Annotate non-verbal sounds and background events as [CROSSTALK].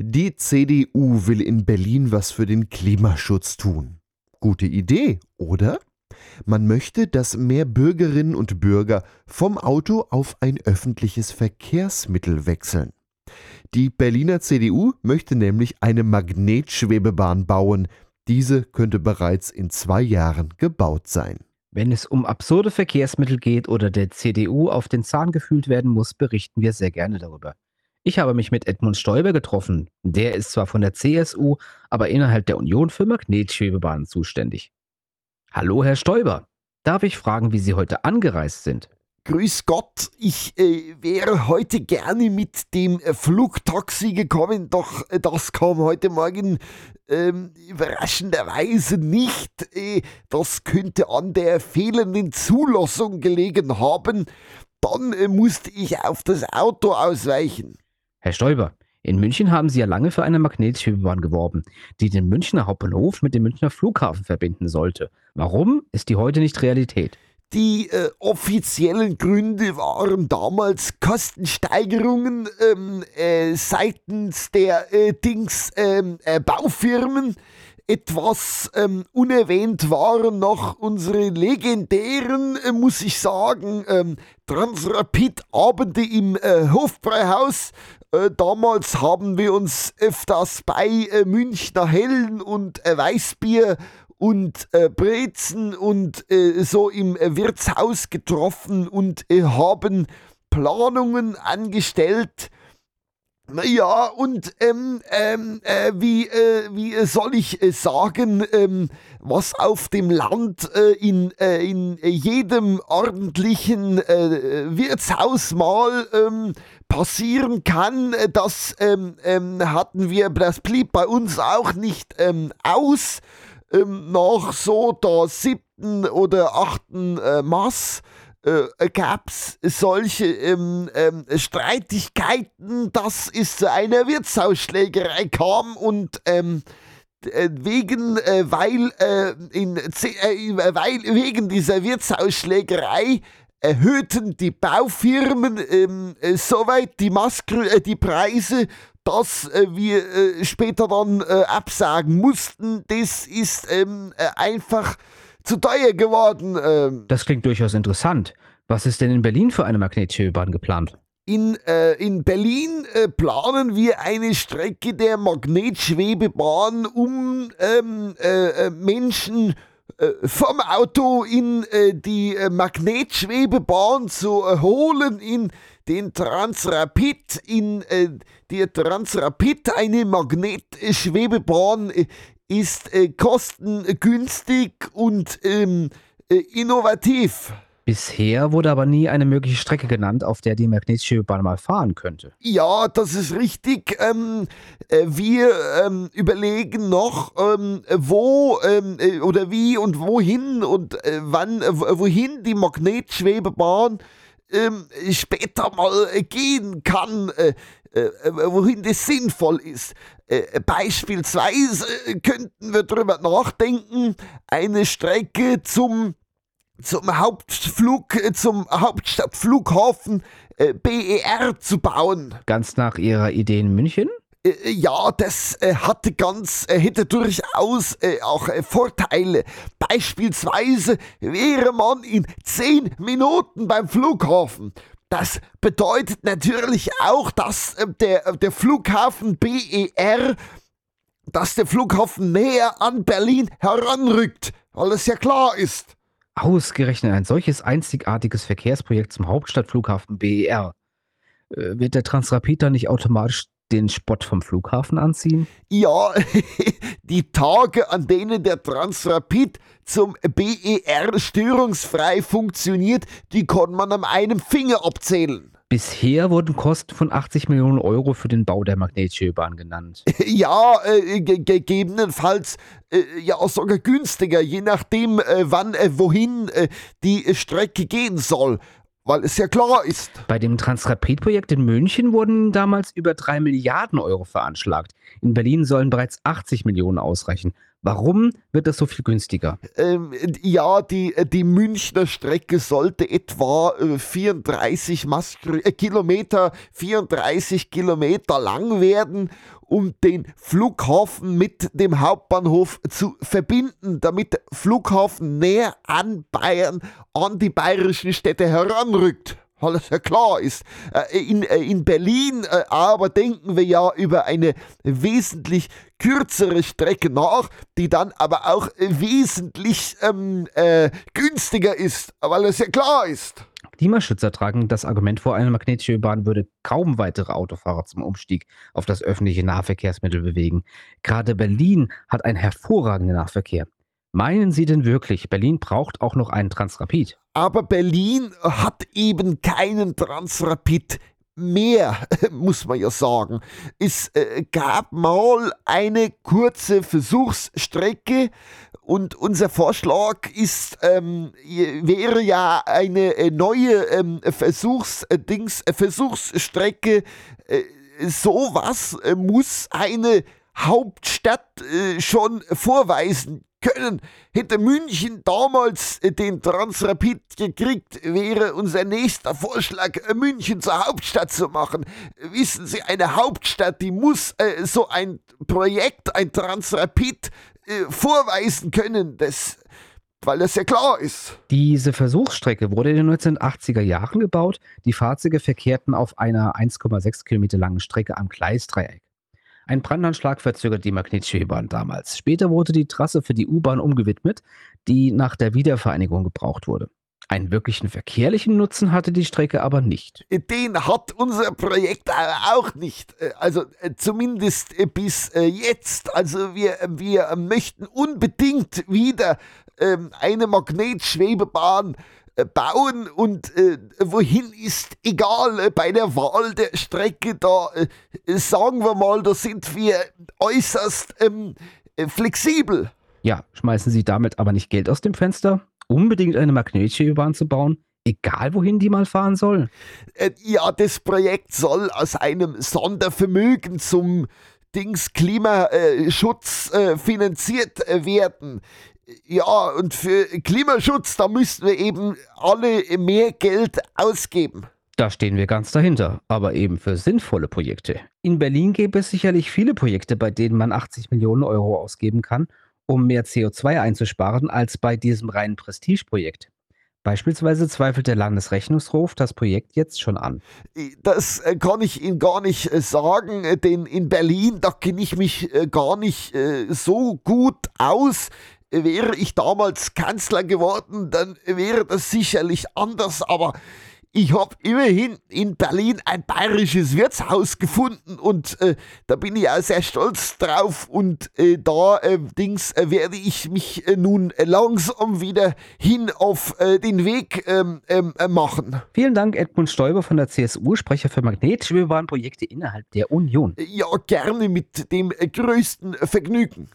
Die CDU will in Berlin was für den Klimaschutz tun. Gute Idee, oder? Man möchte, dass mehr Bürgerinnen und Bürger vom Auto auf ein öffentliches Verkehrsmittel wechseln. Die Berliner CDU möchte nämlich eine Magnetschwebebahn bauen. Diese könnte bereits in zwei Jahren gebaut sein. Wenn es um absurde Verkehrsmittel geht oder der CDU auf den Zahn gefühlt werden muss, berichten wir sehr gerne darüber. Ich habe mich mit Edmund Stoiber getroffen. Der ist zwar von der CSU, aber innerhalb der Union für Magnetschwebebahnen zuständig. Hallo, Herr Stoiber. Darf ich fragen, wie Sie heute angereist sind? Grüß Gott, ich äh, wäre heute gerne mit dem äh, Flugtaxi gekommen, doch äh, das kam heute Morgen ähm, überraschenderweise nicht. Äh, das könnte an der fehlenden Zulassung gelegen haben. Dann äh, musste ich auf das Auto ausweichen. Herr Stoiber, in München haben Sie ja lange für eine Magnetschwebebahn geworben, die den Münchner Hauptbahnhof mit dem Münchner Flughafen verbinden sollte. Warum ist die heute nicht Realität? Die äh, offiziellen Gründe waren damals Kostensteigerungen ähm, äh, seitens der äh, Dings ähm, äh, Baufirmen. Etwas ähm, unerwähnt waren noch unsere legendären, äh, muss ich sagen, ähm, Transrapid-Abende im äh, Hofbräuhaus. Äh, damals haben wir uns öfters bei äh, Münchner Hellen und äh, Weißbier und äh, Brezen und äh, so im Wirtshaus getroffen und haben Planungen angestellt ja, und ähm, ähm, äh, wie, äh, wie soll ich äh, sagen, ähm, was auf dem Land äh, in, äh, in jedem ordentlichen äh, Wirtshaus mal ähm, passieren kann, das ähm, ähm, hatten wir, das blieb bei uns auch nicht aus. nach so der siebten oder achten Mass äh, gab es solche ähm, ähm, Streitigkeiten, dass es zu einer Wirtshausschlägerei kam und ähm, äh, wegen, äh, weil, äh, in, äh, weil wegen dieser Wirtshausschlägerei erhöhten die Baufirmen ähm, äh, soweit die, Maskr die Preise, dass äh, wir äh, später dann äh, absagen mussten. Das ist ähm, einfach zu teuer geworden. Ähm. Das klingt durchaus interessant. Was ist denn in Berlin für eine Magnetschwebebahn geplant? In, äh, in Berlin äh, planen wir eine Strecke der Magnetschwebebahn, um ähm, äh, äh Menschen äh, vom Auto in äh, die Magnetschwebebahn zu holen, in den Transrapid, in die Transrapid, eine Magnetschwebebahn ist äh, kostengünstig und ähm, äh, innovativ. Bisher wurde aber nie eine mögliche Strecke genannt, auf der die Magnetschwebebahn mal fahren könnte. Ja, das ist richtig. Ähm, äh, wir ähm, überlegen noch, ähm, wo ähm, äh, oder wie und wohin und äh, wann, äh, wohin die Magnetschwebebahn ähm, später mal gehen kann. Äh, äh, wohin das sinnvoll ist. Äh, beispielsweise könnten wir darüber nachdenken, eine Strecke zum, zum Hauptflug, zum Hauptstadtflughafen BER zu bauen. Ganz nach Ihrer Idee in München? Ja, das äh, hatte ganz, äh, hätte durchaus äh, auch Vorteile. Beispielsweise wäre man in 10 Minuten beim Flughafen. Das bedeutet natürlich auch, dass äh, der, äh, der Flughafen BER, dass der Flughafen näher an Berlin heranrückt, weil es ja klar ist. Ausgerechnet ein solches einzigartiges Verkehrsprojekt zum Hauptstadtflughafen BER. Äh, wird der Transrapid dann nicht automatisch den Spott vom Flughafen anziehen? Ja, [LAUGHS] die Tage, an denen der Transrapid zum BER störungsfrei funktioniert, die kann man an einem Finger abzählen. Bisher wurden Kosten von 80 Millionen Euro für den Bau der Magnetschwebebahn genannt. [LAUGHS] Ja, äh, gegebenenfalls äh, ja sogar günstiger, je nachdem, äh, wann, äh, wohin äh, die Strecke gehen soll weil es ja klar ist. Bei dem Transrapid-Projekt in München wurden damals über drei Milliarden Euro veranschlagt. In Berlin sollen bereits 80 Millionen ausreichen. Warum wird das so viel günstiger? Ähm, ja, die, die Münchner Strecke sollte etwa äh, 34 Maskr äh, Kilometer, 34 Kilometer lang werden, um den Flughafen mit dem Hauptbahnhof zu verbinden, damit der Flughafen näher an Bayern, an die bayerischen Städte heranrückt alles [LAUGHS] ja klar ist. Äh, in, äh, in Berlin äh, aber denken wir ja über eine wesentlich kürzere Strecke nach, die dann aber auch wesentlich ähm, äh, günstiger ist, weil es ja klar ist. Klimaschützer tragen das Argument vor, eine magnetische Bahn würde kaum weitere Autofahrer zum Umstieg auf das öffentliche Nahverkehrsmittel bewegen. Gerade Berlin hat einen hervorragenden Nahverkehr. Meinen Sie denn wirklich, Berlin braucht auch noch einen Transrapid? Aber Berlin hat eben keinen Transrapid mehr, [LAUGHS] muss man ja sagen. Es äh, gab mal eine kurze Versuchsstrecke und unser Vorschlag ist, ähm, wäre ja eine äh, neue ähm, Versuchsdings, äh, Versuchsstrecke. Äh, sowas muss eine Hauptstadt äh, schon vorweisen können. Hätte München damals äh, den Transrapid gekriegt, wäre unser nächster Vorschlag, äh, München zur Hauptstadt zu machen. Wissen Sie, eine Hauptstadt, die muss äh, so ein Projekt, ein Transrapid äh, vorweisen können. Das weil das ja klar ist. Diese Versuchsstrecke wurde in den 1980er Jahren gebaut. Die Fahrzeuge verkehrten auf einer 1,6 Kilometer langen Strecke am Gleisdreieck. Ein Brandanschlag verzögert die magnetische bahn damals. Später wurde die Trasse für die U-Bahn umgewidmet, die nach der Wiedervereinigung gebraucht wurde. Einen wirklichen verkehrlichen Nutzen hatte die Strecke aber nicht. Den hat unser Projekt auch nicht. Also äh, zumindest äh, bis äh, jetzt. Also wir, wir möchten unbedingt wieder ähm, eine Magnetschwebebahn äh, bauen und äh, wohin ist egal. Äh, bei der Wahl der Strecke, da äh, sagen wir mal, da sind wir äußerst ähm, äh, flexibel. Ja, schmeißen Sie damit aber nicht Geld aus dem Fenster? Unbedingt eine Magnetschwebebahn zu bauen? Egal wohin die mal fahren soll? Äh, ja, das Projekt soll aus einem Sondervermögen zum Dings Klimaschutz finanziert werden. Ja, und für Klimaschutz, da müssten wir eben alle mehr Geld ausgeben. Da stehen wir ganz dahinter, aber eben für sinnvolle Projekte. In Berlin gäbe es sicherlich viele Projekte, bei denen man 80 Millionen Euro ausgeben kann, um mehr CO2 einzusparen, als bei diesem reinen Prestigeprojekt. Beispielsweise zweifelt der Landesrechnungshof das Projekt jetzt schon an. Das äh, kann ich Ihnen gar nicht äh, sagen, äh, denn in Berlin, da kenne ich mich gar nicht so gut aus wäre ich damals Kanzler geworden, dann wäre das sicherlich anders, aber ich habe immerhin in Berlin ein bayerisches Wirtshaus gefunden und äh, da bin ich auch sehr stolz drauf und äh, da äh, Dings äh, werde ich mich äh, nun langsam wieder hin auf äh, den Weg ähm, ähm, machen. Vielen Dank Edmund Stoiber von der CSU, Sprecher für Magnetschwebebahnprojekte innerhalb der Union. Ja, gerne mit dem größten Vergnügen.